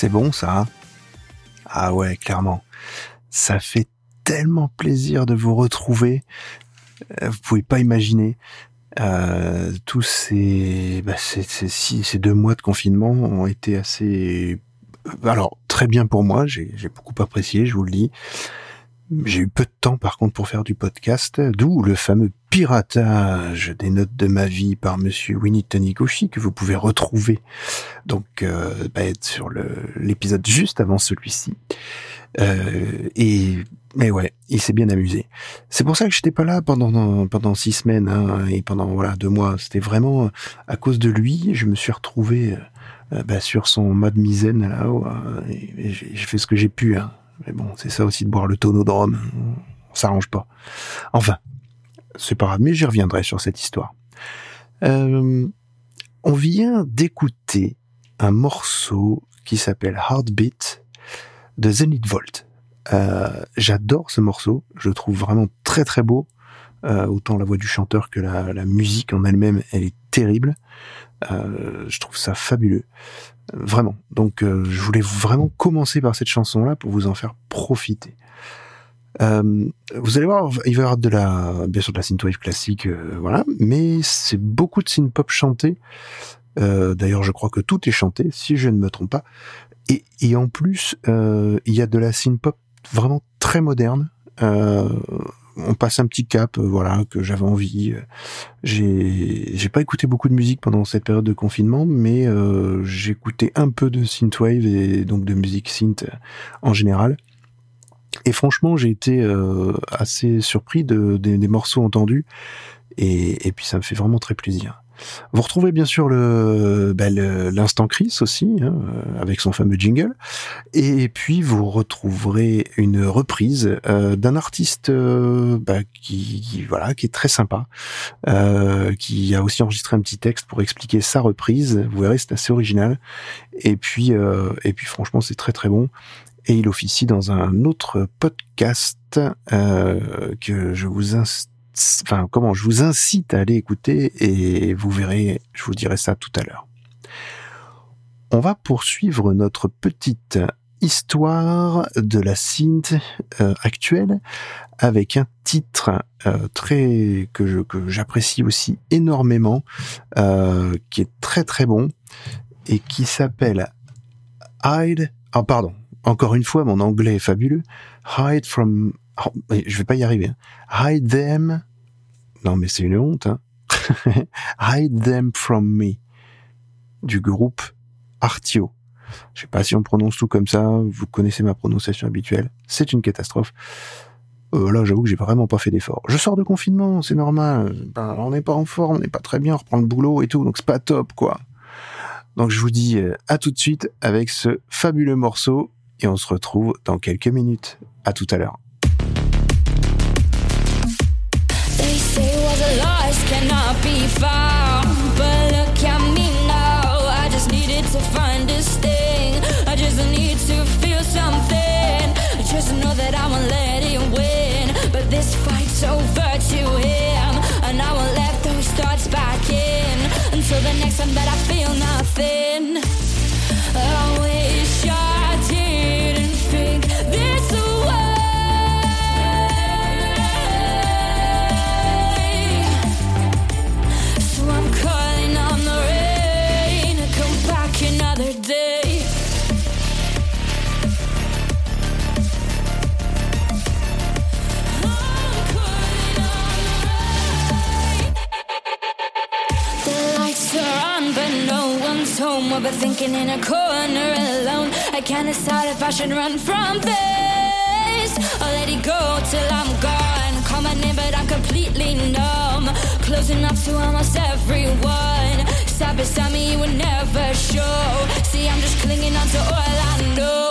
C'est bon ça hein Ah ouais, clairement. Ça fait tellement plaisir de vous retrouver. Euh, vous pouvez pas imaginer. Euh, tous ces, bah, ces, deux mois de confinement ont été assez... Euh, alors, très bien pour moi, j'ai beaucoup apprécié, je vous le dis. J'ai eu peu de temps par contre pour faire du podcast, d'où le fameux piratage des notes de ma vie par monsieur Winnie Taniguchi que vous pouvez retrouver donc euh, bah, sur l'épisode juste avant celui-ci. Euh, et mais ouais, il s'est bien amusé. C'est pour ça que j'étais pas là pendant pendant six semaines hein, et pendant voilà deux mois. C'était vraiment à cause de lui, je me suis retrouvé euh, bah, sur son mode misaine là-haut. euh, et, et j'ai fait ce que j'ai pu. Hein. Mais bon, c'est ça aussi de boire le tonneau de rhum. On s'arrange pas. Enfin, c'est pas grave, mais j'y reviendrai sur cette histoire. Euh, on vient d'écouter un morceau qui s'appelle Heartbeat de Zenith Volt. Euh, J'adore ce morceau, je le trouve vraiment très très beau. Euh, autant la voix du chanteur que la musique en elle-même, elle est terrible. Euh, je trouve ça fabuleux, vraiment. Donc, euh, je voulais vraiment commencer par cette chanson-là pour vous en faire profiter. Euh, vous allez voir, il va y avoir de la, bien sûr de la synthwave classique, euh, voilà, mais c'est beaucoup de synth-pop chanté. Euh, D'ailleurs, je crois que tout est chanté, si je ne me trompe pas. Et, et en plus, il y a de la synth-pop vraiment très moderne. Euh, on passe un petit cap, euh, voilà, que j'avais envie. J'ai, j'ai pas écouté beaucoup de musique pendant cette période de confinement, mais euh, écouté un peu de synthwave et donc de musique synth euh, en général. Et franchement, j'ai été euh, assez surpris de, des morceaux entendus, et, et puis ça me fait vraiment très plaisir. Vous retrouvez bien sûr le bah, l'instant Chris aussi, hein, euh, avec son fameux jingle. Et puis vous retrouverez une reprise euh, d'un artiste bah, qui, voilà qui est très sympa, euh, qui a aussi enregistré un petit texte pour expliquer sa reprise. Vous verrez, c'est assez original. Et puis euh, et puis franchement, c'est très très bon. Et il officie dans un autre podcast euh, que je vous inst- enfin comment je vous incite à aller écouter et vous verrez, je vous dirai ça tout à l'heure. On va poursuivre notre petite histoire de la synth euh, actuelle avec un titre euh, très que j'apprécie aussi énormément, euh, qui est très très bon et qui s'appelle Hide. Ah pardon, encore une fois mon anglais est fabuleux. Hide from. oh, je vais pas y arriver. hein. Hide them. Non mais c'est une honte. Hein. Hide them from me du groupe Artio. Je sais pas si on prononce tout comme ça, vous connaissez ma prononciation habituelle, c'est une catastrophe. Euh, là, j'avoue que j'ai vraiment pas fait d'effort. Je sors de confinement, c'est normal. Ben, on n'est pas en forme, on n'est pas très bien, on reprend le boulot et tout, donc c'est pas top, quoi. Donc je vous dis euh, à tout de suite avec ce fabuleux morceau et on se retrouve dans quelques minutes. À tout à l'heure. Cannot be found. But look at me now. I just needed to find this thing. I just need to feel something. I just know that I won't let it win. But this fight's over to him. And I won't let those thoughts back in. Until the next time that I feel nothing. Home. In a corner alone. I can't decide if I should run from this or let it go till I'm gone. Call my name, but I'm completely numb. Closing enough to almost everyone. Side beside me, you would never show. See, I'm just clinging on to all I know.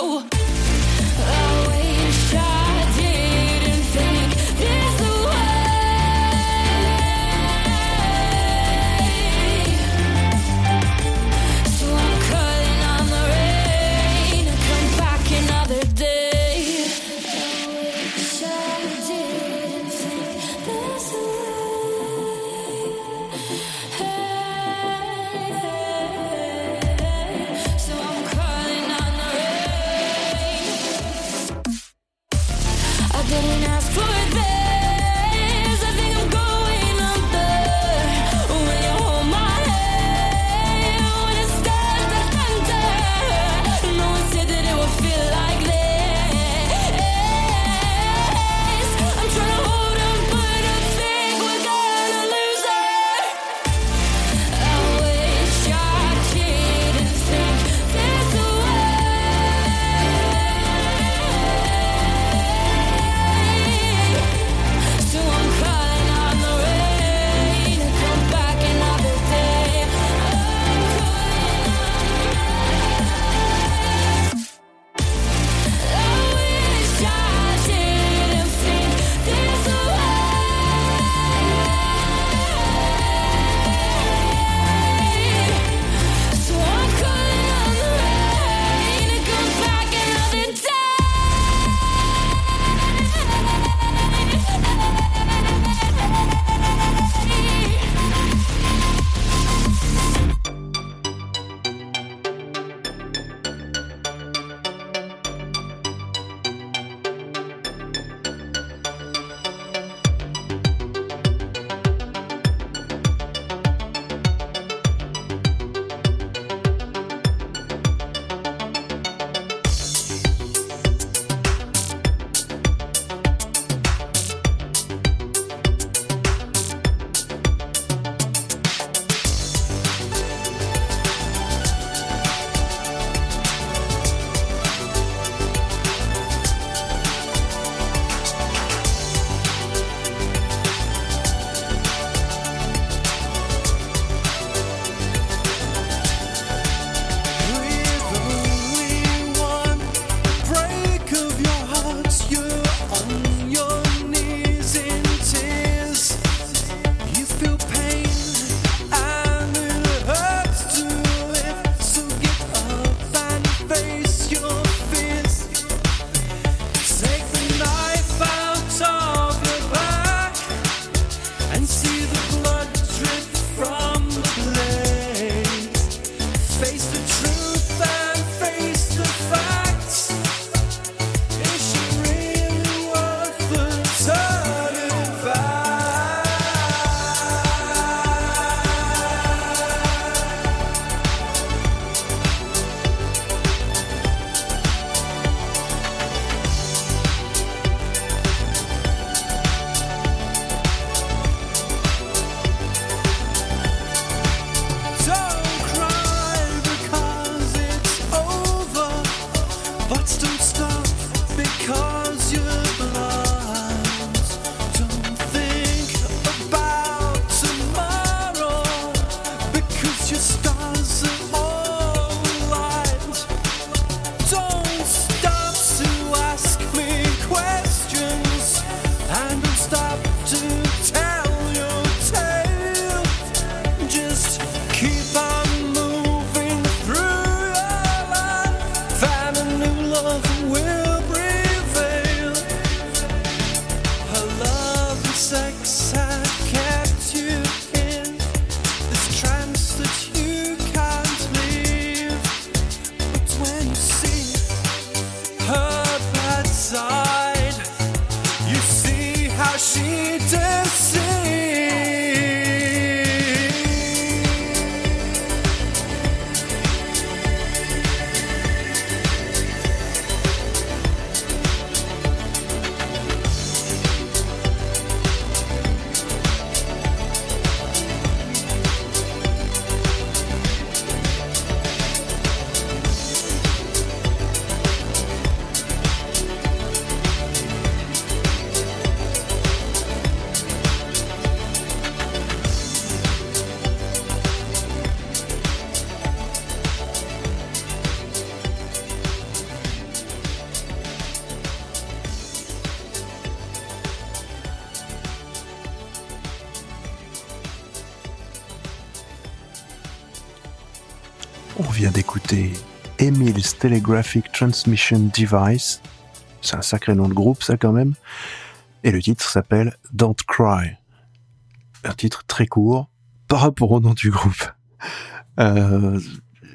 Telegraphic Transmission Device. C'est un sacré nom de groupe, ça quand même. Et le titre s'appelle Don't Cry. Un titre très court par rapport au nom du groupe. Euh,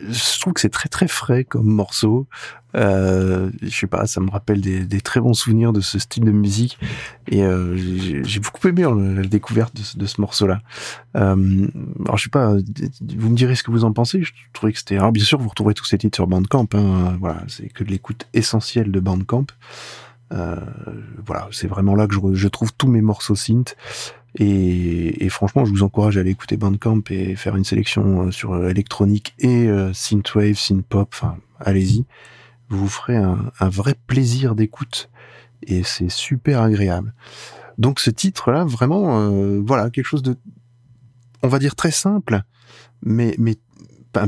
je trouve que c'est très très frais comme morceau. Euh, je sais pas, ça me rappelle des, des, très bons souvenirs de ce style de musique et euh, j'ai beaucoup aimé la découverte de ce, de ce morceau-là. Euh, alors je sais pas, vous me direz ce que vous en pensez. Je trouvais que c'était. Alors bien sûr, vous retrouverez tous ces titres sur Bandcamp. Hein, voilà, c'est que de l'écoute essentielle de Bandcamp. Euh, voilà, c'est vraiment là que je, je, trouve tous mes morceaux synth. Et, et, franchement, je vous encourage à aller écouter Bandcamp et faire une sélection sur électronique et euh, synthwave, synthpop. Enfin, allez-y vous vous ferez un, un vrai plaisir d'écoute et c'est super agréable. Donc ce titre-là, vraiment, euh, voilà, quelque chose de, on va dire très simple, mais mais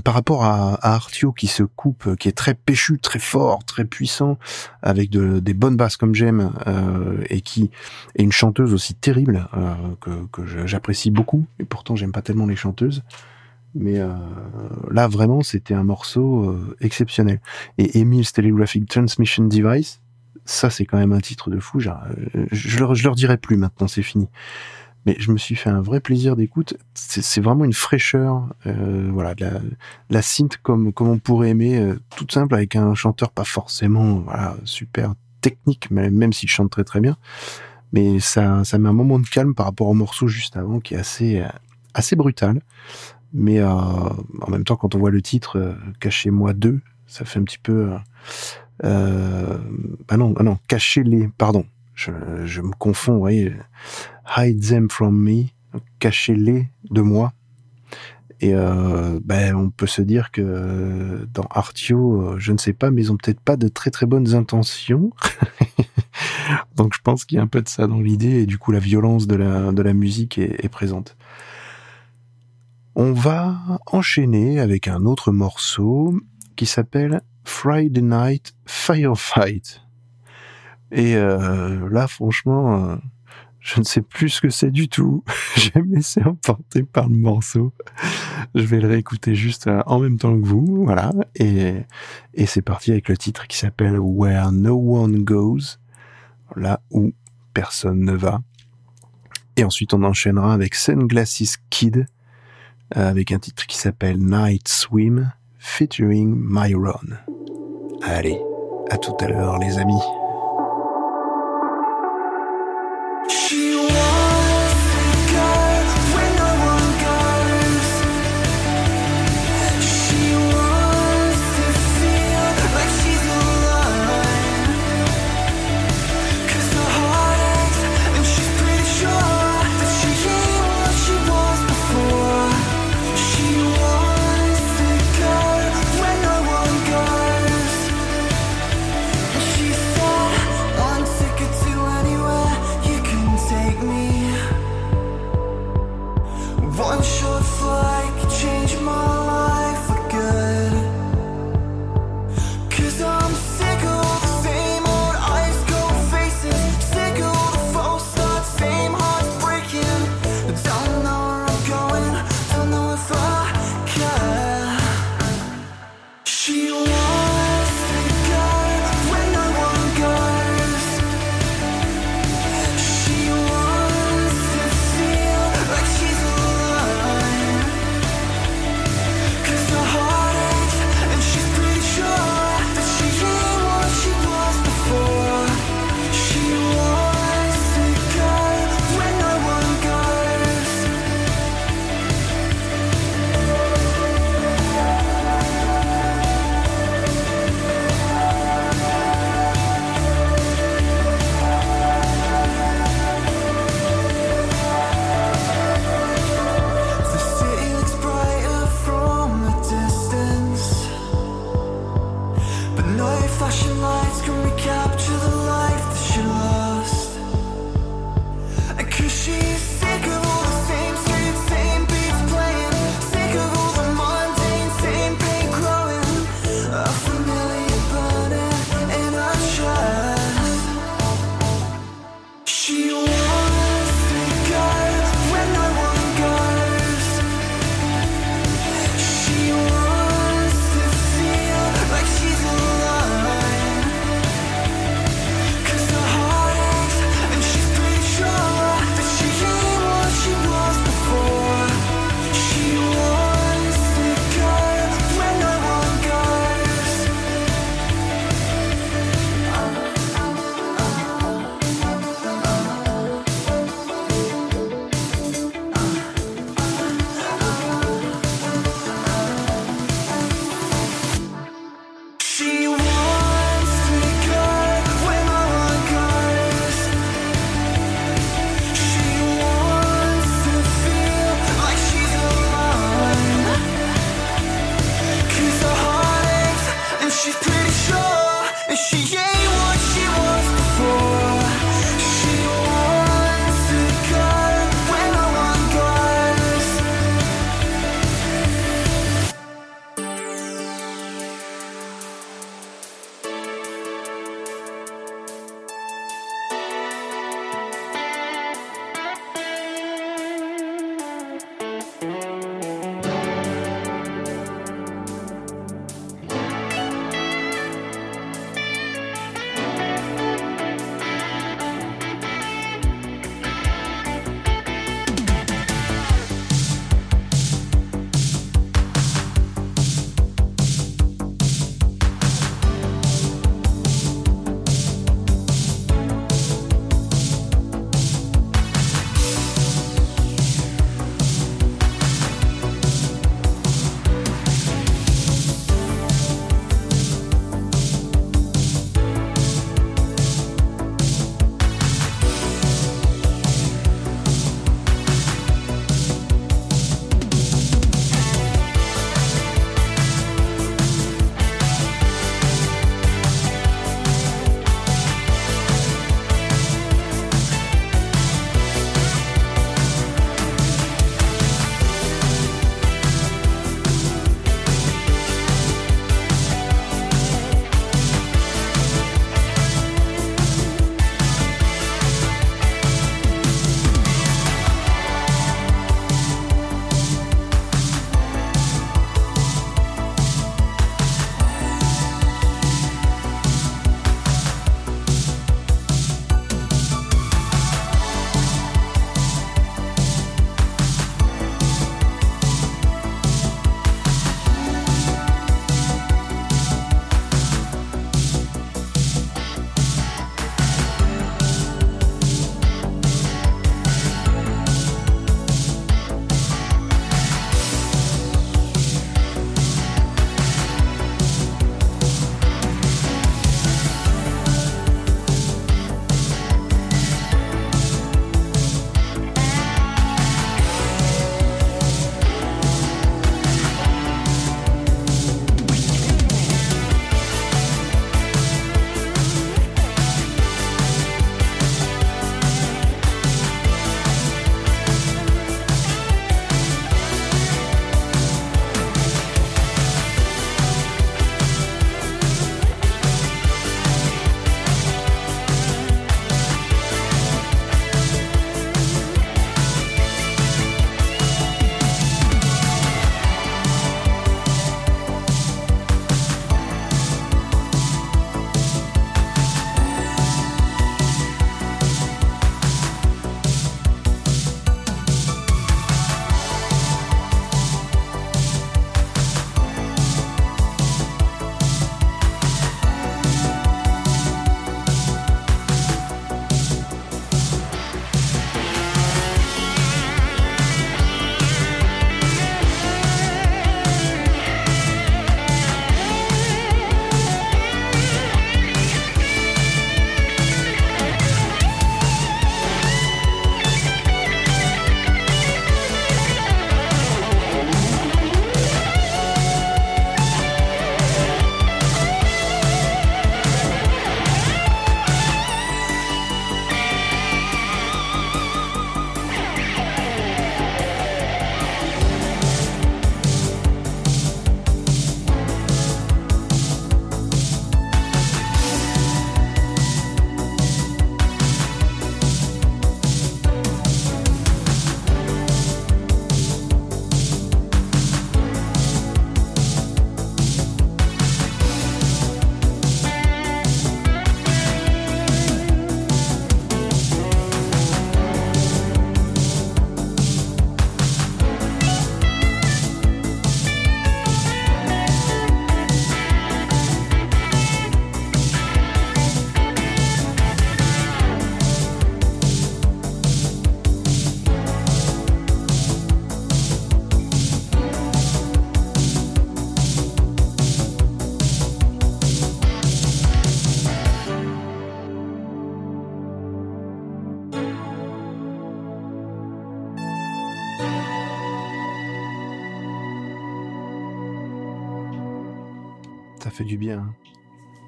par rapport à, à, Artio qui se coupe, qui est très péchu, très fort, très puissant, avec de, des bonnes basses comme j'aime, euh, et qui est une chanteuse aussi terrible euh, que, que j'apprécie beaucoup, et pourtant j'aime pas tellement les chanteuses. Mais euh, là, vraiment, c'était un morceau euh, exceptionnel. Et Emil's Telegraphic Transmission Device, ça, c'est quand même un titre de fou. Genre, euh, je, leur, je leur dirai plus maintenant, c'est fini. Mais je me suis fait un vrai plaisir d'écoute. C'est vraiment une fraîcheur, euh, voilà, la, de synth comme comme on pourrait aimer, euh, toute simple avec un chanteur pas forcément, super technique, même s'il chante très très bien. Mais ça, ça met un moment de calme par rapport au morceau juste avant, qui est assez assez brutal. Mais euh, en même temps, quand on voit le titre euh, Cachez-moi deux, ça fait un petit peu. Euh, euh ah non, ah non, Cachez-les, pardon. Je, me confonds, vous voyez. Hide them from me, cachez-les de moi. Et euh, ben, on peut se dire que dans Artio, je ne sais pas, mais ils ont peut-être pas de très très bonnes intentions. Donc je pense qu'il y a un peu de ça dans l'idée, et du coup la violence de la, de la musique est présente. On va enchaîner avec un autre morceau qui s'appelle Friday Night Firefight. Et euh, là, franchement, euh, je ne sais plus ce que c'est du tout. me laisser emporter par le morceau. Je vais le réécouter juste euh, en même temps que vous, voilà. Et, et c'est parti avec le titre qui s'appelle Where No One Goes, là où personne ne va. Et ensuite, on enchaînera avec Sunglasses Kid avec un titre qui s'appelle Night Swim featuring Myron. Allez, à tout à l'heure les amis. Take me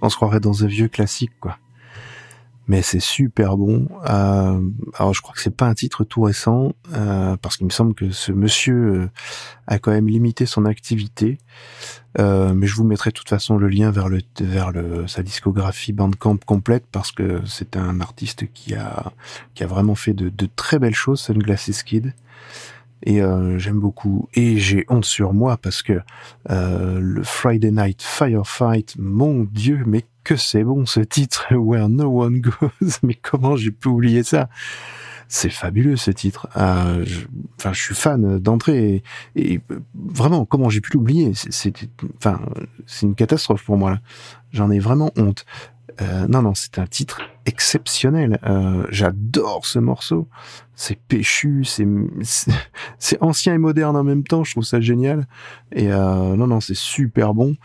On se croirait dans un vieux classique, quoi. Mais c'est super bon. Euh, alors je crois que c'est pas un titre tout récent, euh, parce qu'il me semble que ce monsieur euh, a quand même limité son activité. Mais je vous mettrai de toute façon le lien vers le vers le sa discographie Bandcamp complète parce que c'est un artiste qui a qui a vraiment fait de, de très belles choses, Sunglasses Kid. Et euh, j'aime beaucoup. Et j'ai honte sur moi parce que euh, le Friday Night Firefight, mon Dieu, mais que c'est bon ce titre, Where No One Goes. Mais comment j'ai pu oublier ça? C'est fabuleux ce titre. Euh, je, je suis fan d'entrée et, vraiment, comment j'ai pu l'oublier? C'est, enfin, c'est une catastrophe pour moi. J'en ai vraiment honte. Euh, non, non, c'est un titre exceptionnel. Euh, j'adore ce morceau. C'est péchu, c'est, ancien et moderne en même temps. Je trouve ça génial. Et euh, non, non, c'est super bon.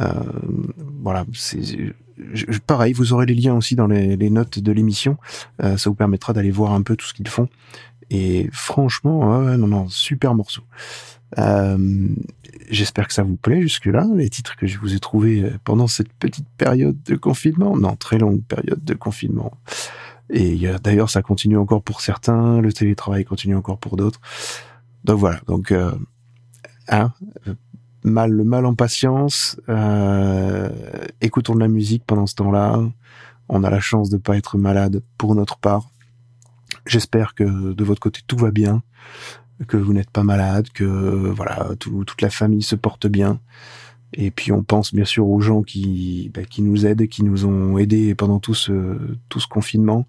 Euh, voilà, c'est pareil. Vous aurez les liens aussi dans les, les notes de l'émission. Euh, ça vous permettra d'aller voir un peu tout ce qu'ils font. Et franchement, ouais, non, non, super morceau. Euh, J'espère que ça vous plaît jusque-là, les titres que je vous ai trouvés euh, pendant cette petite période de confinement. Non, très longue période de confinement. Et d'ailleurs, ça continue encore pour certains, le télétravail continue encore pour d'autres. Donc voilà, donc euh, hein, mal le mal en patience. euh, écoutons de la musique pendant ce temps-là. On a la chance de pas être malade pour notre part. J'espère que de votre côté tout va bien, que vous n'êtes pas malade, que voilà tout- toute la famille se porte bien. Et puis on pense bien sûr aux gens qui bah, qui nous aident, qui nous ont aidés pendant tout ce tout ce confinement.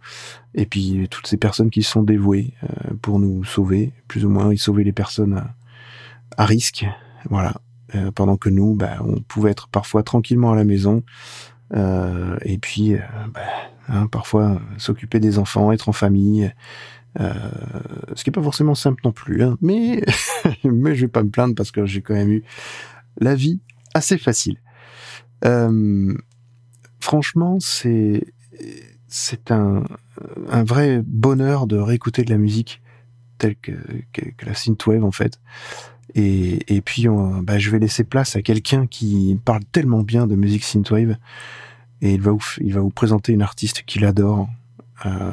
Et puis toutes ces personnes qui sont dévouées euh, pour nous sauver, plus ou moins, ils sauvaient les personnes à, à risque, voilà. Euh, pendant que nous, bah, on pouvait être parfois tranquillement à la maison, euh, et puis euh, bah, hein, parfois euh, s'occuper des enfants, être en famille, euh, ce qui est pas forcément simple non plus. Hein, mais mais je vais pas me plaindre parce que j'ai quand même eu la vie assez facile. Euh, franchement, c'est c'est un un vrai bonheur de réécouter de la musique telle que, que, que la synthwave en fait. Et, et puis, bah, je vais laisser place à quelqu'un qui parle tellement bien de musique synthwave. Et il va vous, il va vous présenter une artiste qu'il adore. Euh,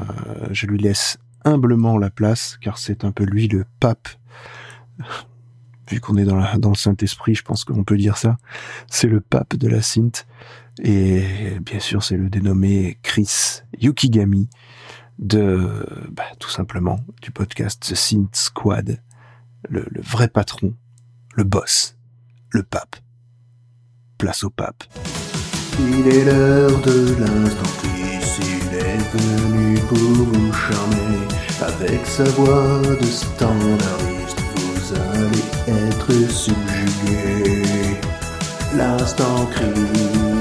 je lui laisse humblement la place, car c'est un peu lui le pape. Vu qu'on est dans, la, dans le Saint-Esprit, je pense qu'on peut dire ça. C'est le pape de la synth. Et bien sûr, c'est le dénommé Chris Yukigami de, bah, tout simplement, du podcast The Synth Squad le, le vrai patron, le boss, le pape. Place au pape. Il est l'heure de l'instant Chris, il est venu pour vous charmer. Avec sa voix de standardiste, vous allez être subjugué. L'instant Chris.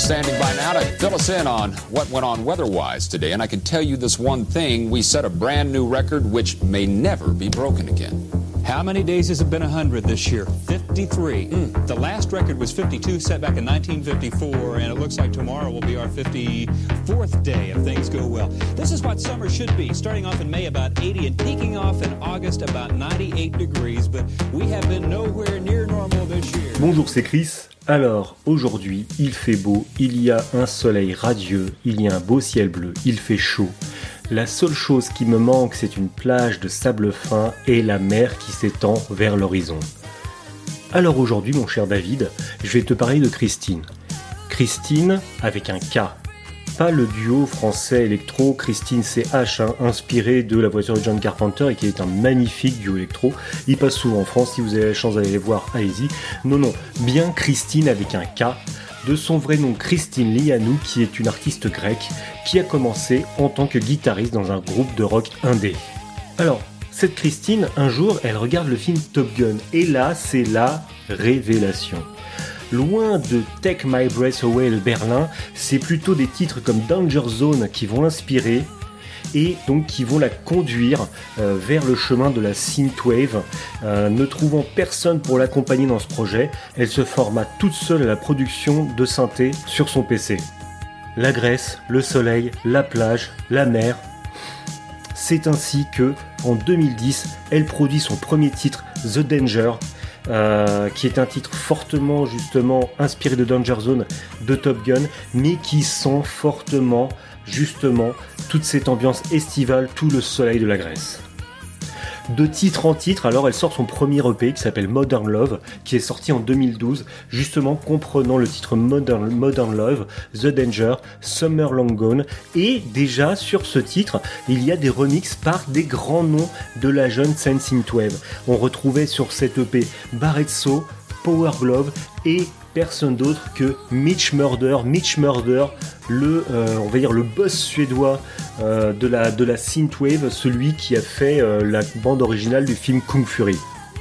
Is standing by now to fill us in on what went on weather-wise today. And I can tell you this one thing, we set a brand new record which may never be broken again. How many days has it been 100 this year? 53. Hmm. The last record was 52, set back in 1954, and it looks like tomorrow will be our 54th day if things go well. This is what summer should be, starting off in May about 80 and peaking off in August about 98 degrees, but we have been nowhere near normal this year. Bonjour, c'est Chris. Alors, aujourd'hui, il fait beau, il y a un soleil radieux, il y a un beau ciel bleu, il fait chaud. La seule chose qui me manque, c'est une plage de sable fin et la mer qui s'étend vers l'horizon. Alors aujourd'hui, mon cher David, je vais te parler de Christine. Christine avec un K. Pas le duo français électro Christine CH, hein, inspiré de la voiture de John Carpenter et qui est un magnifique duo électro. Il passe souvent en France, si vous avez la chance d'aller les voir, allez-y. Non, non, bien Christine avec un K, de son vrai nom Christine Lianou, qui est une artiste grecque, qui a commencé en tant que guitariste dans un groupe de rock indé. Alors, cette Christine, un jour, elle regarde le film Top Gun, et là, c'est la révélation. Loin de Take My Breath Away de Berlin, c'est plutôt des titres comme Danger Zone qui vont l'inspirer et donc qui vont la conduire euh, vers le chemin de la synthwave. Euh, ne trouvant personne pour l'accompagner dans ce projet, elle se forma toute seule à la production de synthé sur son PC. La Grèce, le soleil, la plage, la mer, C'est ainsi que, en 2010, elle produit son premier titre, The Danger, euh, qui est un titre fortement justement inspiré de Danger Zone de Top Gun, mais qui sent fortement justement toute cette ambiance estivale, tout le soleil de la Grèce de titre en titre. Alors elle sort son premier EP qui s'appelle Modern Love, qui est sorti en 2012, justement comprenant le titre Modern, Love, The Danger, Summer Long Gone. Et déjà sur ce titre, il y a des remixes par des grands noms de la jeune scène synthwave. On retrouvait sur cet EP Barretso, Power Glove et personne d'autre que Mitch Murder. Mitch Murder, le, euh, le boss suédois euh, de la, de la synthwave, celui qui a fait euh, la bande originale du film Kung Fury.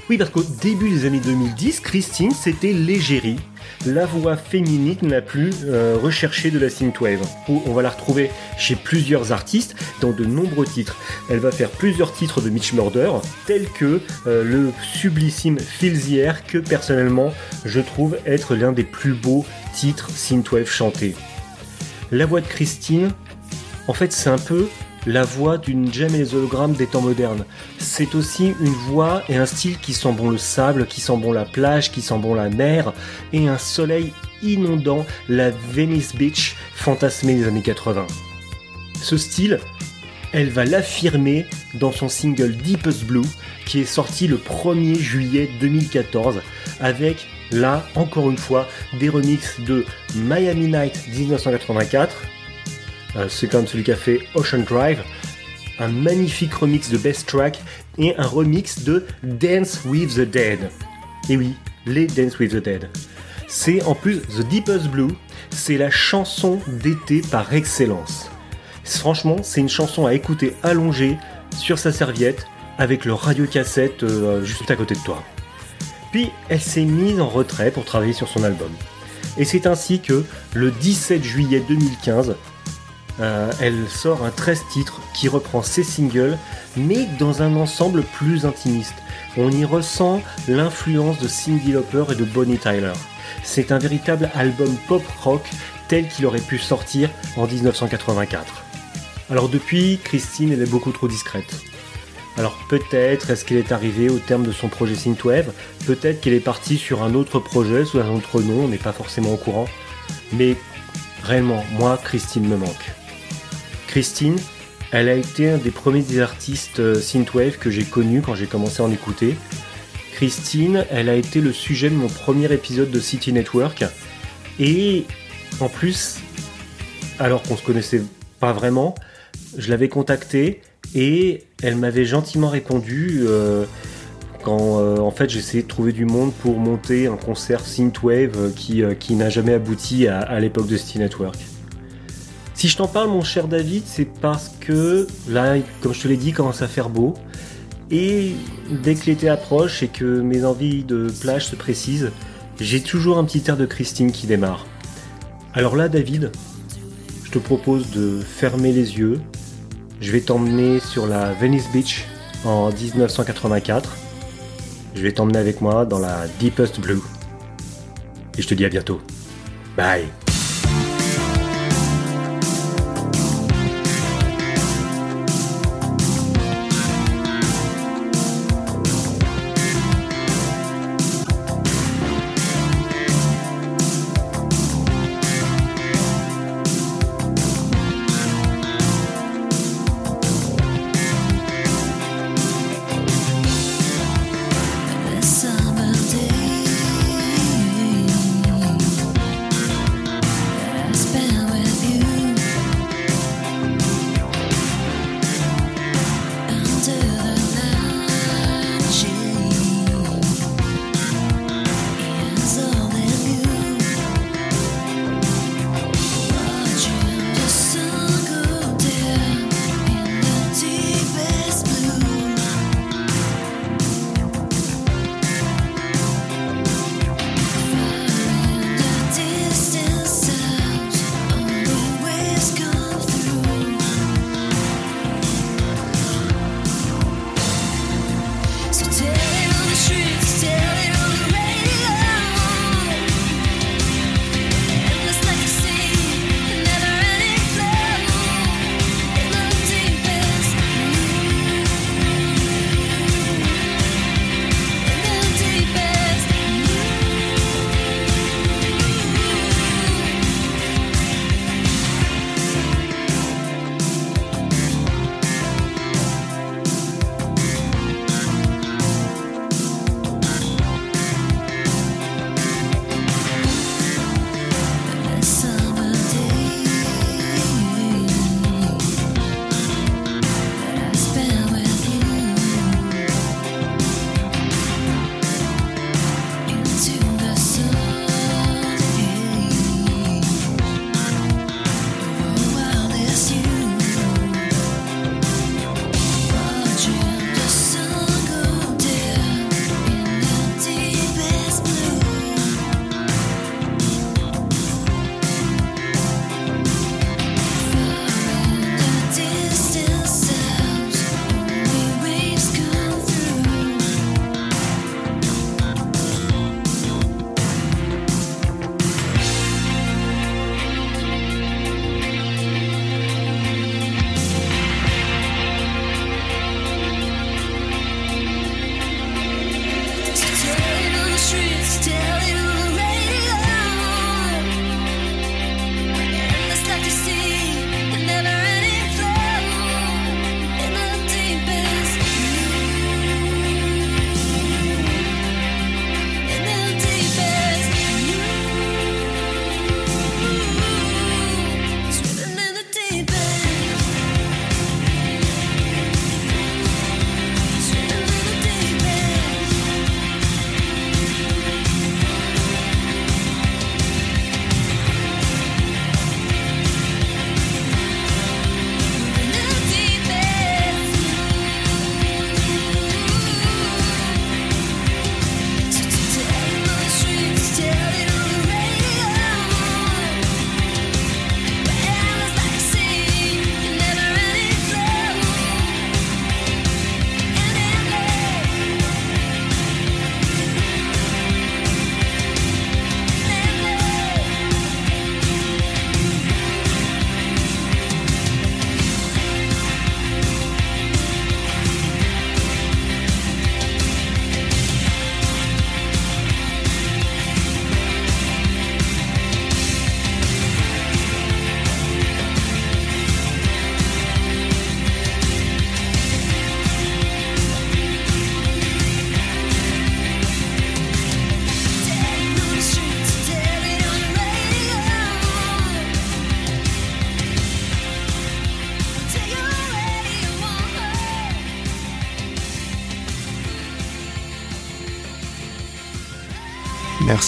Oui, parce qu'au début des années 2010, Christine, c'était l'égérie, la voix féminine la plus euh, recherchée de la synthwave. Où on va la retrouver chez plusieurs artistes dans de nombreux titres. Elle va faire plusieurs titres de Mitch Murder, tels que euh, le sublissime Feels que personnellement je trouve être l'un des plus beaux titres synthwave chantés. La voix de Christine, en fait, c'est un peu la voix d'une gemme et les hologrammes des temps modernes. C'est aussi une voix et un style qui sent bon le sable, qui sent bon la plage, qui sent bon la mer, et un soleil inondant la Venice Beach fantasmée des années 80. Ce style, elle va l'affirmer dans son single Deepest Blue, qui est sorti le 1er juillet 2014, avec là, encore une fois, des remixes de Miami Night 1984, euh, c'est comme celui qui a fait Ocean Drive, un magnifique remix de Best Track et un remix de Dance with the Dead. Et oui, les Dance with the Dead. C'est en plus The Deepest Blue, c'est la chanson d'été par excellence. Franchement, c'est une chanson à écouter allongée sur sa serviette avec le radiocassette euh, juste à côté de toi. Puis elle s'est mise en retrait pour travailler sur son album. Et c'est ainsi que le 17 juillet 2015, euh, elle sort un 13 titres qui reprend ses singles, mais dans un ensemble plus intimiste. On y ressent l'influence de Cyndi Lauper et de Bonnie Tyler. C'est un véritable album pop rock tel qu'il aurait pu sortir en 1984. Alors depuis, Christine, elle est beaucoup trop discrète. Alors peut-être est-ce qu'elle est arrivée au terme de son projet Synthwave, peut-être qu'elle est partie sur un autre projet sous un autre nom, on n'est pas forcément au courant. Mais réellement, moi, Christine me manque. Christine, elle a été un des premiers artistes euh, synthwave que j'ai connu quand j'ai commencé à en écouter. Christine, elle a été le sujet de mon premier épisode de City Network. Et en plus, alors qu'on se connaissait pas vraiment, je l'avais contactée et elle m'avait gentiment répondu euh, quand euh, en fait j'essayais de trouver du monde pour monter un concert synthwave qui, qui n'a jamais abouti à l'époque de City Network. Si je t'en parle, mon cher David, c'est parce que là, comme je te l'ai dit, commence à faire beau. Et dès que l'été approche et que mes envies de plage se précisent, j'ai toujours un petit air de Christine qui démarre. Alors là, David, je te propose de fermer les yeux. Je vais t'emmener sur la Venice Beach en 1984. Je vais t'emmener avec moi dans la Deepest Blue. Et je te dis à bientôt. Bye.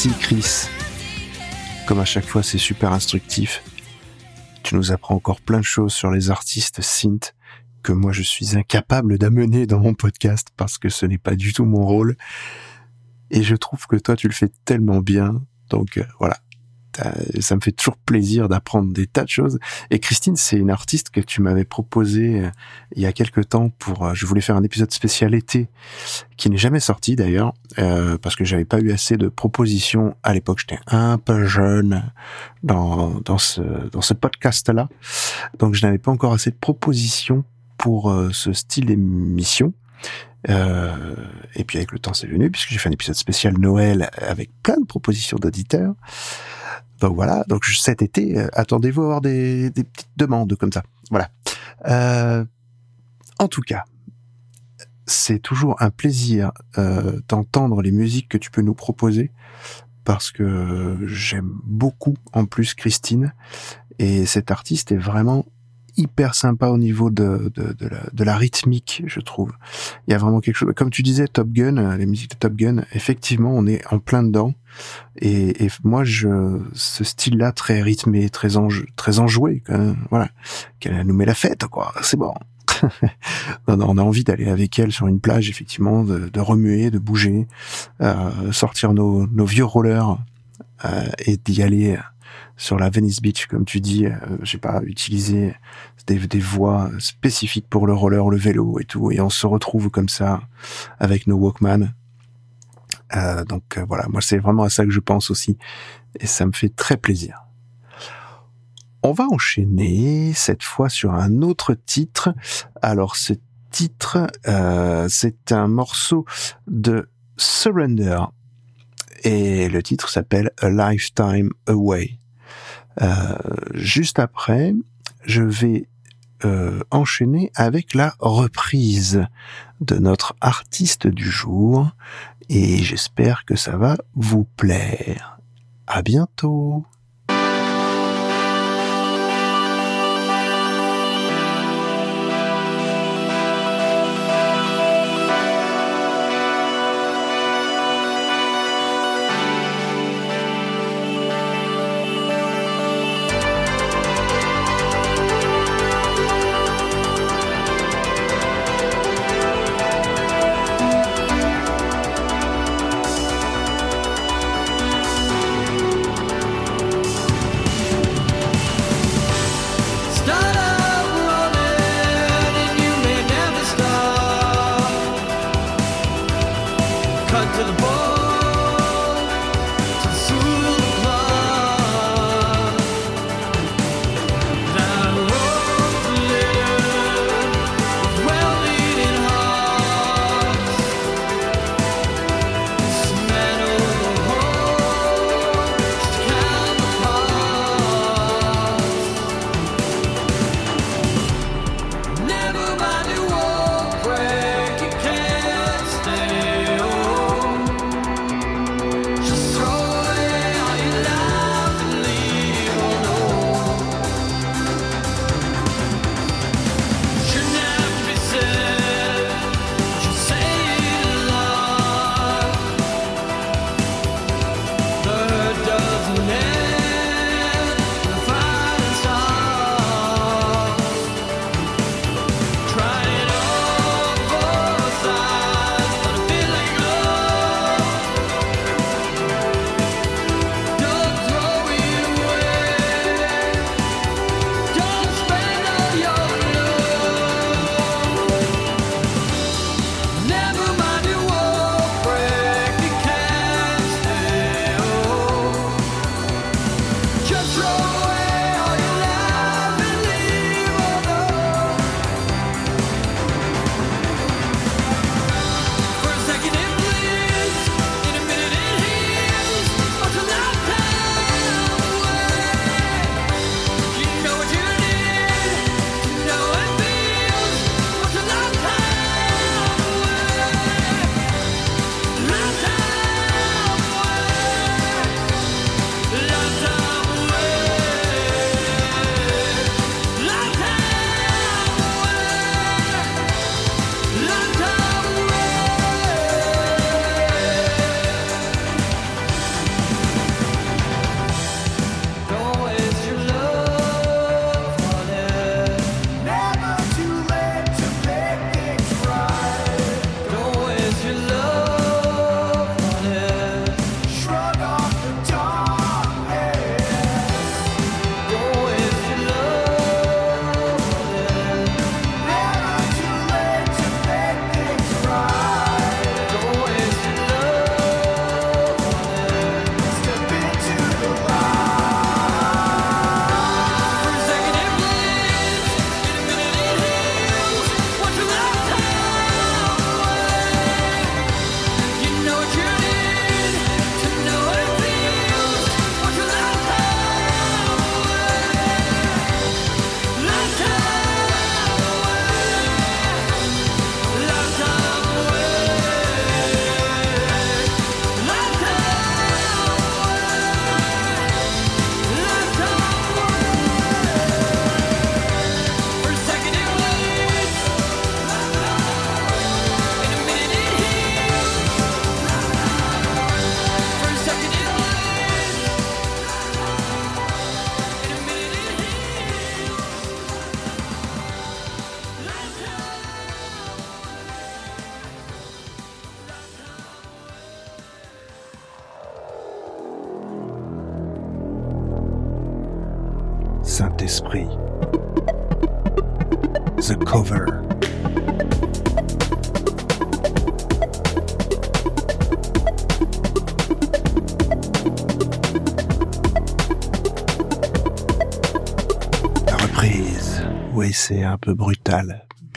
Merci Chris. Comme à chaque fois, c'est super instructif. Tu nous apprends encore plein de choses sur les artistes synth que moi je suis incapable d'amener dans mon podcast parce que ce n'est pas du tout mon rôle. Et je trouve que toi tu le fais tellement bien. Donc euh, voilà, ça me fait toujours plaisir d'apprendre des tas de choses. Et Christine, c'est une artiste que tu m'avais proposé euh, il y a quelque temps pour. euh, je voulais faire un épisode spécial été qui n'est jamais sorti d'ailleurs euh, parce que j'avais pas eu assez de propositions à l'époque. J'étais un peu jeune dans dans ce dans ce podcast-là, donc je n'avais pas encore assez de propositions pour euh, ce style d'émission. Euh, et puis avec le temps c'est venu puisque j'ai fait un épisode spécial Noël avec plein de propositions d'auditeurs. Donc voilà, donc cet été, euh, attendez-vous à avoir des, des petites demandes comme ça. Voilà. Euh, en tout cas, c'est toujours un plaisir euh, d'entendre les musiques que tu peux nous proposer parce que j'aime beaucoup en plus Christine et cet artiste est vraiment hyper sympa au niveau de, de, de, la, de la rythmique, je trouve. Il y a vraiment quelque chose. Comme tu disais, Top Gun, euh, les musiques de Top Gun, effectivement, on est en plein dedans. Et, et moi, je, ce style-là, très rythmé, très, très enjoué, quand même, voilà, qu'elle nous met la fête, quoi. C'est bon. non, non, on a envie d'aller avec elle sur une plage, effectivement, de, de remuer, de bouger, euh, sortir nos, nos vieux rollers euh, et d'y aller sur la Venice Beach, comme tu dis, euh, je sais pas, utiliser des, des voies spécifiques pour le roller, le vélo et tout, et on se retrouve comme ça avec nos Walkman. Euh, donc euh, voilà, moi c'est vraiment à ça que je pense aussi, et ça me fait très plaisir. On va enchaîner cette fois sur un autre titre. Alors ce titre, euh, c'est un morceau de Surrender, et le titre s'appelle A Lifetime Away. Euh, juste après, je vais euh, enchaîner avec la reprise de notre artiste du jour et j'espère que ça va vous plaire. À bientôt.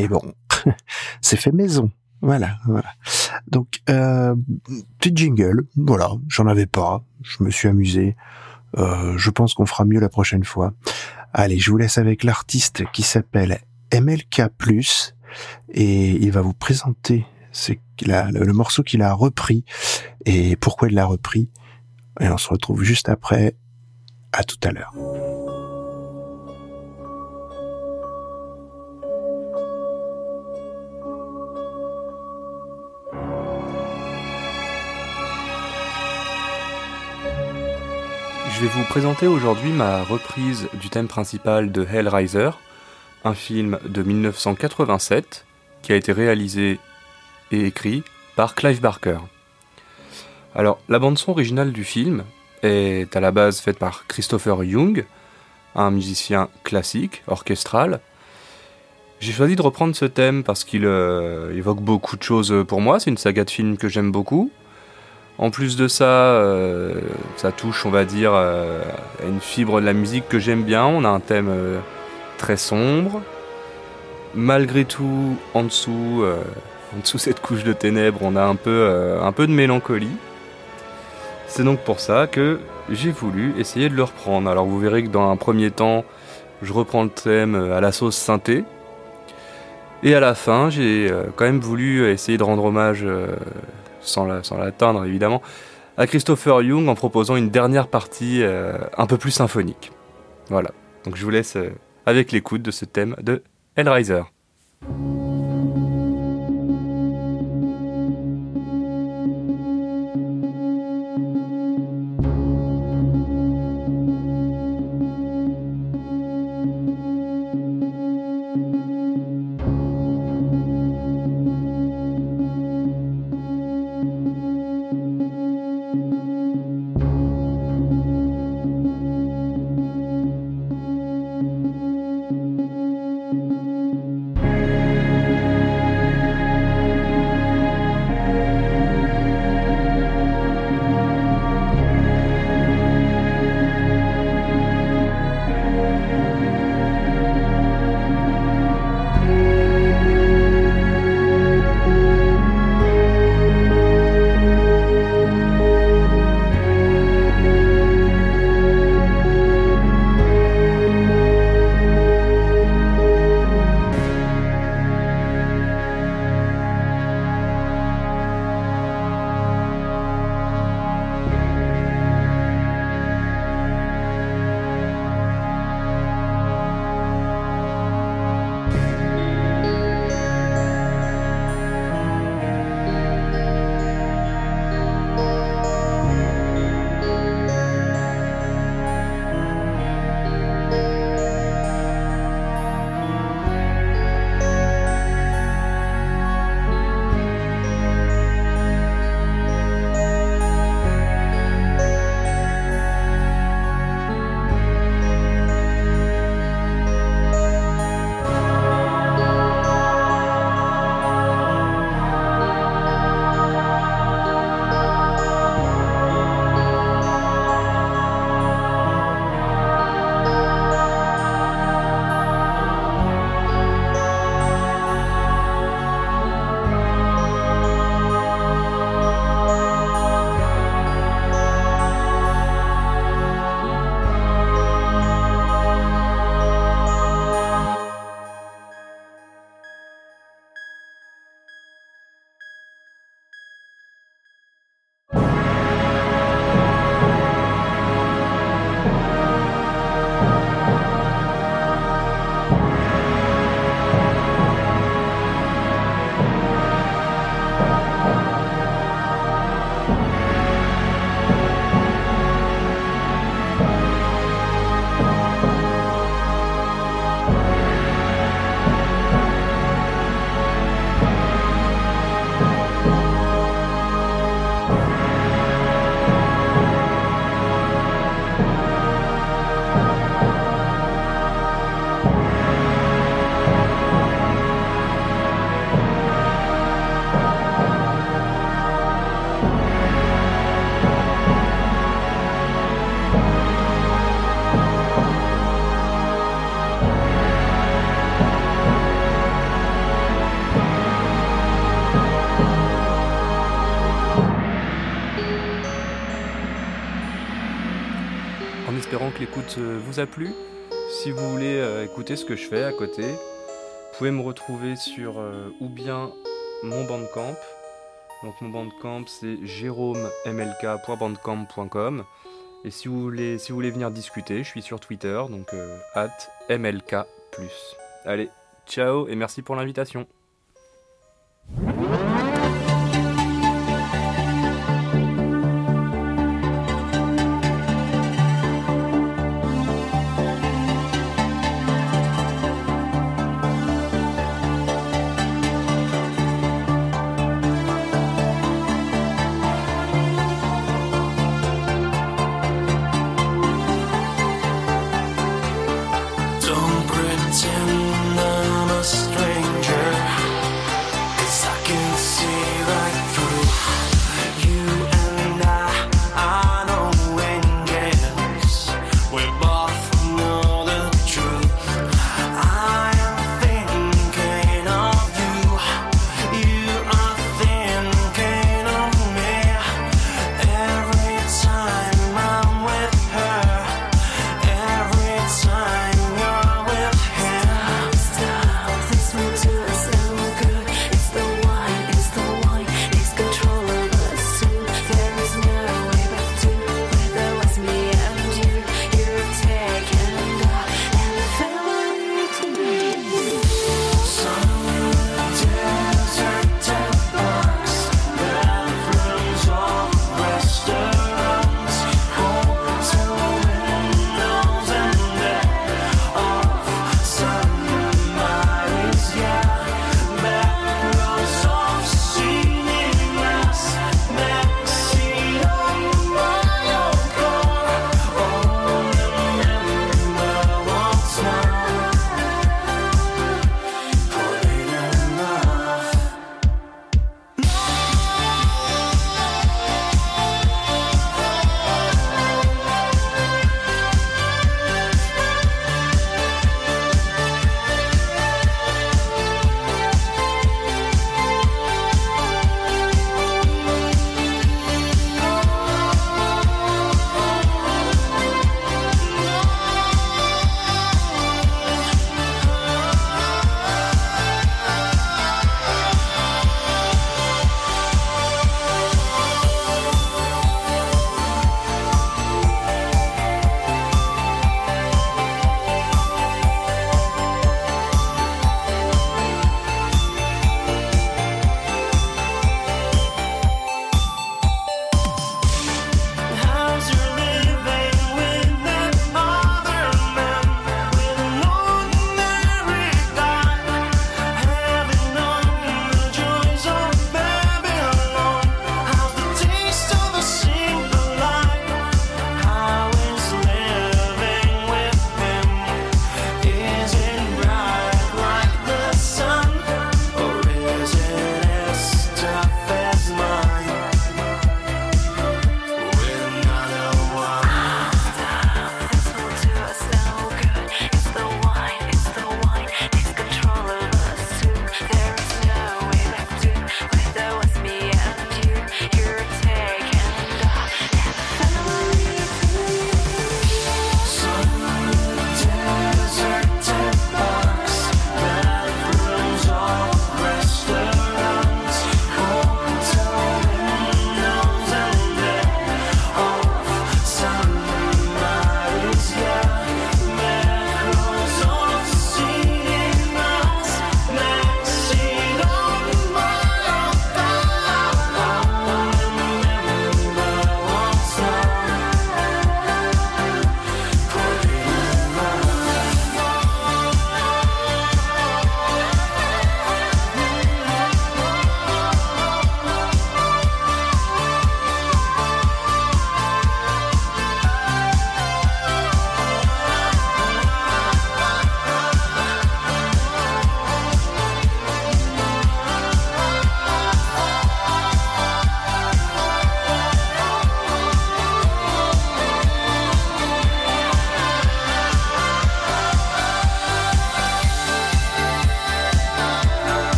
Mais bon, c'est fait maison. Voilà, voilà. Donc, euh, petit jingle, voilà, j'en avais pas, je me suis amusé. Euh, je pense qu'on fera mieux la prochaine fois. Allez, je vous laisse avec l'artiste qui s'appelle MLK+, et il va vous présenter le morceau qu'il a repris et pourquoi il l'a repris. Et on se retrouve juste après. À tout à l'heure. Je vais vous présenter aujourd'hui ma reprise du thème principal de Hellraiser, un film de 1987 qui a été réalisé et écrit par Clive Barker. Alors, la bande-son originale du film est à la base faite par Christopher Young, un musicien classique, orchestral. J'ai choisi de reprendre ce thème parce qu'il euh, évoque beaucoup de choses pour moi, c'est une saga de films que j'aime beaucoup. En plus de ça, euh, ça touche, on va dire, euh, à une fibre de la musique que j'aime bien. On a un thème euh, très sombre. Malgré tout, en dessous, en dessous de cette couche de ténèbres, on a un peu, un peu de mélancolie. C'est donc pour ça que j'ai voulu essayer de le reprendre. Alors vous verrez que dans un premier temps, je reprends le thème à la sauce synthé. Et à la fin, j'ai quand même voulu essayer de rendre hommage sans l'atteindre évidemment, à Christopher Young en proposant une dernière partie euh, un peu plus symphonique. Voilà, donc je vous laisse euh, avec l'écoute de ce thème de Hellraiser. Vous a plu. Si vous voulez euh, écouter ce que je fais à côté, pouvez me retrouver sur euh, ou bien mon bandcamp. Donc mon bandcamp c'est jérômemlk.bandcamp.com. Et si vous, voulez, si vous voulez venir discuter, je suis sur Twitter, donc euh, at mlk+. Allez, ciao et merci pour l'invitation.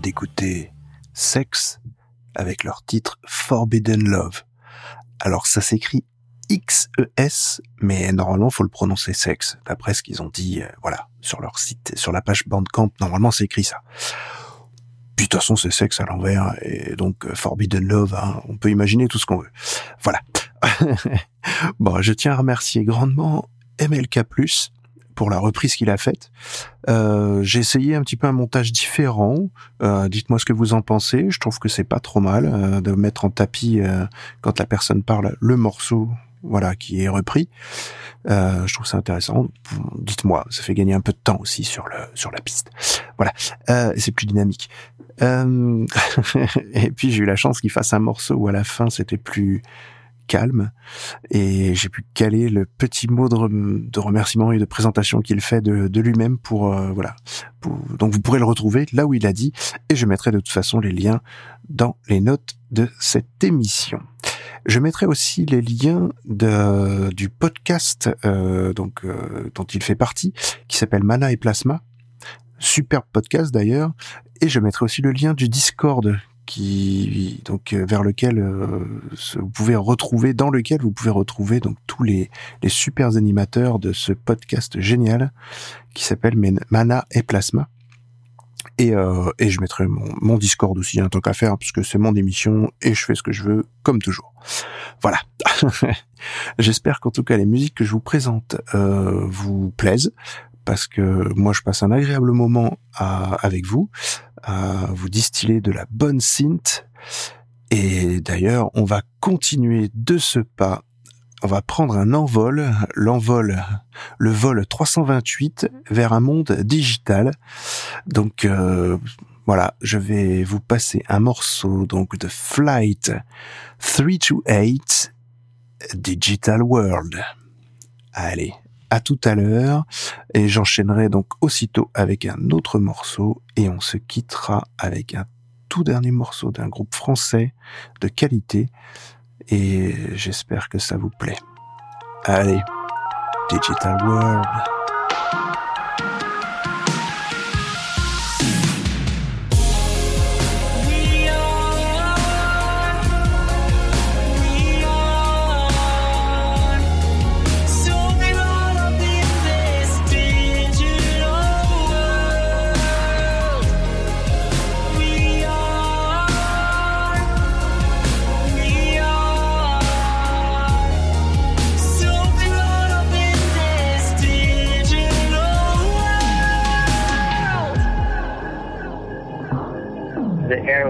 D'écouter Sex avec leur titre Forbidden Love. Alors ça s'écrit X-E-S, mais normalement faut le prononcer sex, d'après ce qu'ils ont dit, euh, voilà, sur leur site, sur la page Bandcamp, normalement c'est écrit ça. Puis de toute façon c'est sexe à l'envers, et donc euh, Forbidden Love, hein, on peut imaginer tout ce qu'on veut. Voilà. bon, je tiens à remercier grandement MLK+, pour la reprise qu'il a faite. Euh, j'ai essayé un petit peu un montage différent. Euh, dites-moi ce que vous en pensez. Je trouve que c'est pas trop mal euh, de mettre en tapis euh, quand la personne parle le morceau, voilà, qui est repris. Euh, je trouve ça intéressant. Dites-moi, ça fait gagner un peu de temps aussi sur le sur la piste. Voilà, c'est plus dynamique. et puis j'ai eu la chance qu'il fasse un morceau où à la fin c'était plus calme et j'ai pu caler le petit mot de, remerciement et de présentation qu'il fait de, lui-même pour euh, voilà. Donc vous pourrez le retrouver là où il a dit et je mettrai de toute façon les liens dans les notes de cette émission. Je mettrai aussi les liens du podcast euh, donc euh, dont il fait partie qui s'appelle Mana et Plasma. Superbe podcast d'ailleurs et je mettrai aussi le lien du Discord qui donc euh, vers lequel euh, vous pouvez retrouver dans lequel vous pouvez retrouver donc tous les les super animateurs de ce podcast génial qui s'appelle Mana et Plasma et, euh, et je mettrai mon, mon Discord aussi, un hein, tant qu'à faire, puisque c'est mon émission et je fais ce que je veux, comme toujours. Voilà. J'espère qu'en tout cas les musiques que je vous présente euh, vous plaisent, parce que moi je passe un agréable moment à, avec vous à vous distiller de la bonne synth. Et d'ailleurs, on va continuer de ce pas. On va prendre un envol, l'envol, le vol 328 vers un monde digital. Donc euh, voilà, je vais vous passer un morceau donc de Flight 328 Digital World. Allez, à tout à l'heure et j'enchaînerai donc aussitôt avec un autre morceau et on se quittera avec un tout dernier morceau d'un groupe français de qualité et j'espère que ça vous plaît. Allez, Digital World.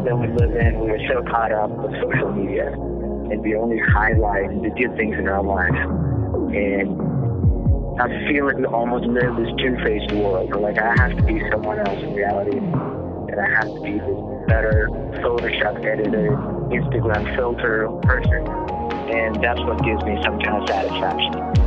That we live in, we are so caught up with social media, and we only highlight the good things in our life. And I feel like we almost live this two-faced world, where like I have to be someone else in reality, and I have to be this better Photoshop editor, Instagram filter person, and that's what gives me some kind of satisfaction.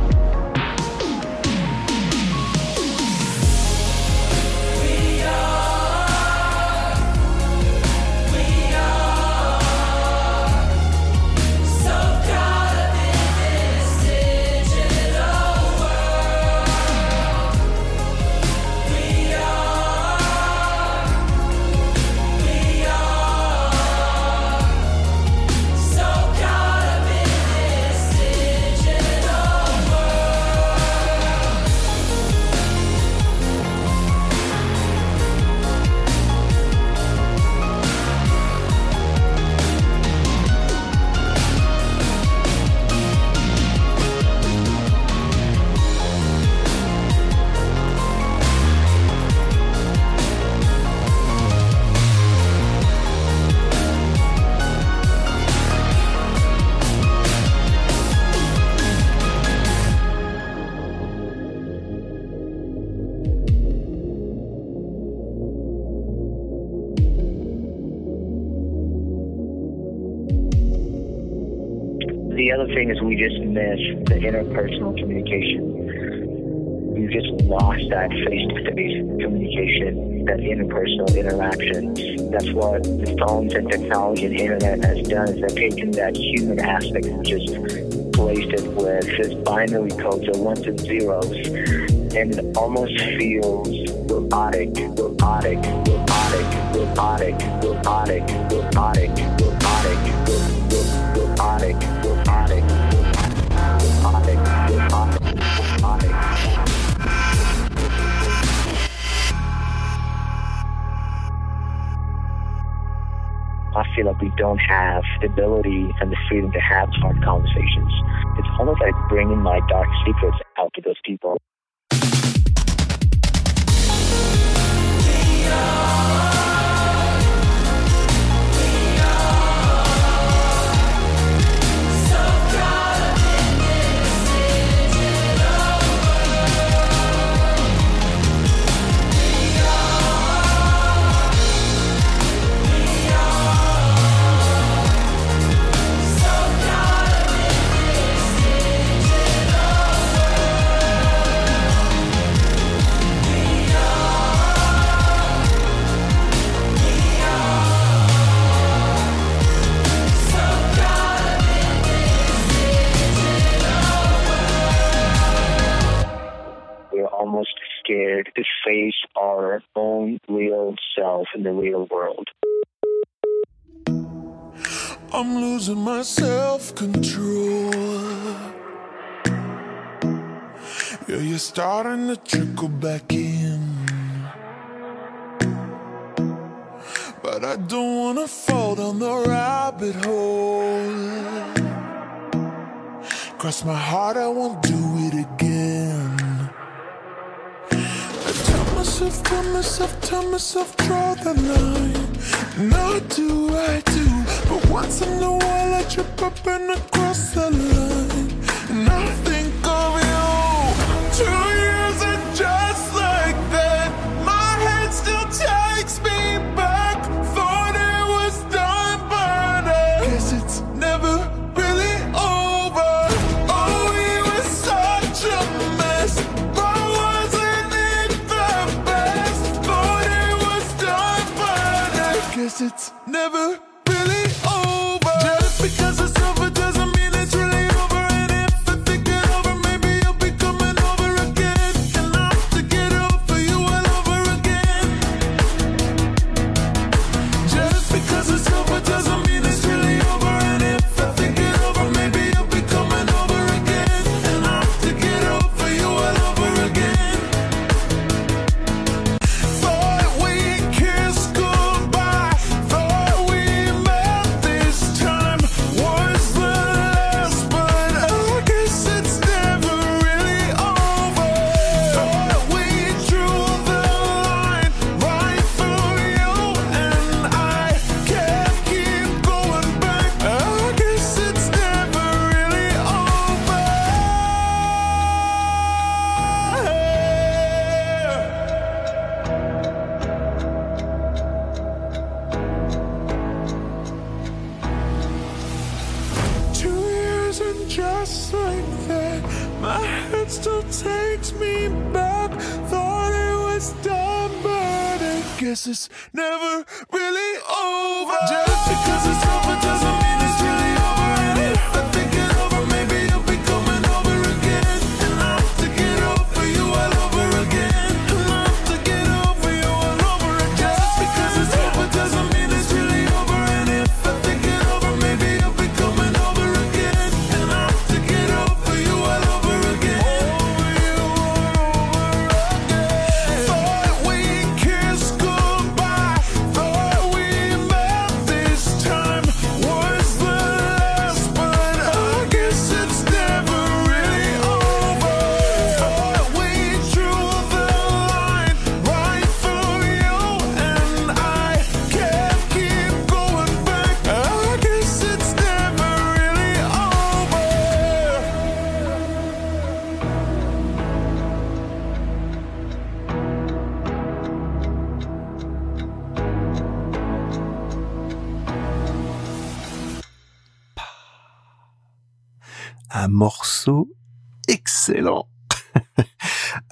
thing is we just missed the interpersonal communication. We've just lost that face-to-face communication, that interpersonal interaction. That's what the phones and technology and internet has done is they've taken that human aspect and just placed it with this binary code, so ones and zeros and it almost feels robotic, robotic, robotic, robotic, robotic, robotic, robotic, robotic. robotic. feel like we don't have the ability and the freedom to have hard conversations. It's almost like bringing my dark secrets out to those people yourself in the real world. I'm losing my self control. Yeah, you're starting to trickle back in. But I don't wanna fall down the rabbit hole. Cross my heart, I won't do it again myself, tell myself, tell myself, draw the line. Not do I do, but once in a while I trip up and across the line. Nothing. It's never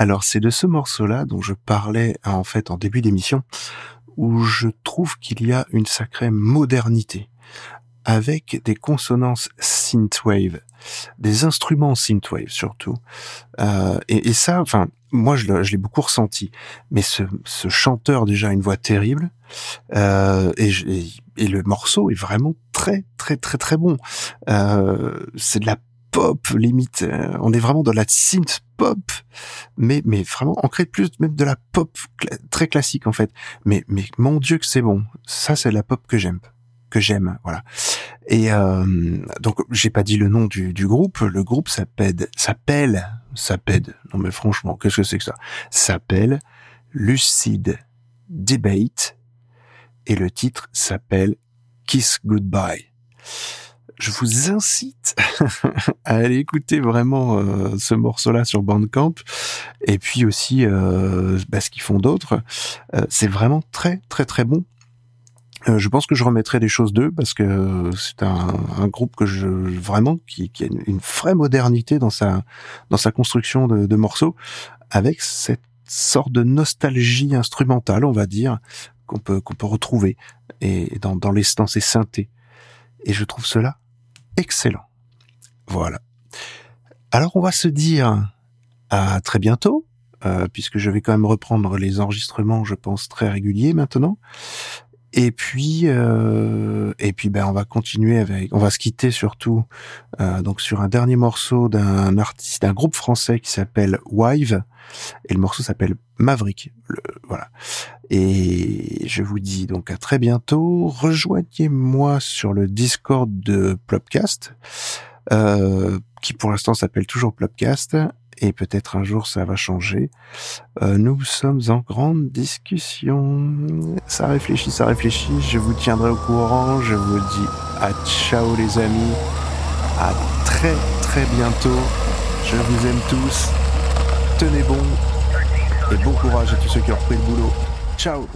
Alors c'est de ce morceau-là dont je parlais hein, en fait en début d'émission, où je trouve qu'il y a une sacrée modernité, avec des consonances synthwave, des instruments synthwave surtout. Euh, et, ça, enfin, moi je, l'ai beaucoup ressenti. Mais ce, chanteur déjà a une voix terrible, euh, et, et, le morceau est vraiment très très très très bon. Euh, c'est de la pop limite. euh, on est vraiment dans la synth pop, mais mais vraiment ancré plus même de la pop très classique en fait. Mais mais mon Dieu que c'est bon. Ça c'est la pop que j'aime que j'aime, voilà. Et euh, donc j'ai pas dit le nom du, du groupe. Le groupe s'appelle s'appelle s'appelle. Non mais franchement, qu'est-ce que c'est que ça? S'appelle Lucid Debate et le titre s'appelle Kiss Goodbye. Je vous incite à aller écouter vraiment euh, ce morceau-là sur Bandcamp et puis aussi euh, bah, ce qu'ils font d'autres. Euh, c'est vraiment très très très bon. Je pense que je remettrai des choses d'eux parce que c'est un, groupe que je vraiment qui, a une, vraie modernité dans sa dans sa construction de, de morceaux avec cette sorte de nostalgie instrumentale, on va dire, qu'on peut qu'on peut retrouver et dans dans les dans ces synthés. Et je trouve cela excellent. Voilà. Alors on va se dire à très bientôt, euh, puisque je vais quand même reprendre les enregistrements, je pense très réguliers maintenant. Et puis, euh, et puis, ben, on va continuer avec, on va se quitter surtout, euh, donc sur un dernier morceau d'un artiste, d'un groupe français qui s'appelle Wive, et le morceau s'appelle Maverick. Voilà. Et je vous dis donc à très bientôt. Rejoignez-moi sur le Discord de Plopcast, euh, qui pour l'instant s'appelle toujours Plopcast, et peut-être un jour ça va changer. Euh, nous sommes en grande discussion. Ça réfléchit, ça réfléchit. Je vous tiendrai au courant. Je vous dis à ciao les amis. À très très bientôt. Je vous aime tous. Tenez bon. Et bon courage à tous ceux qui ont repris le boulot. Ciao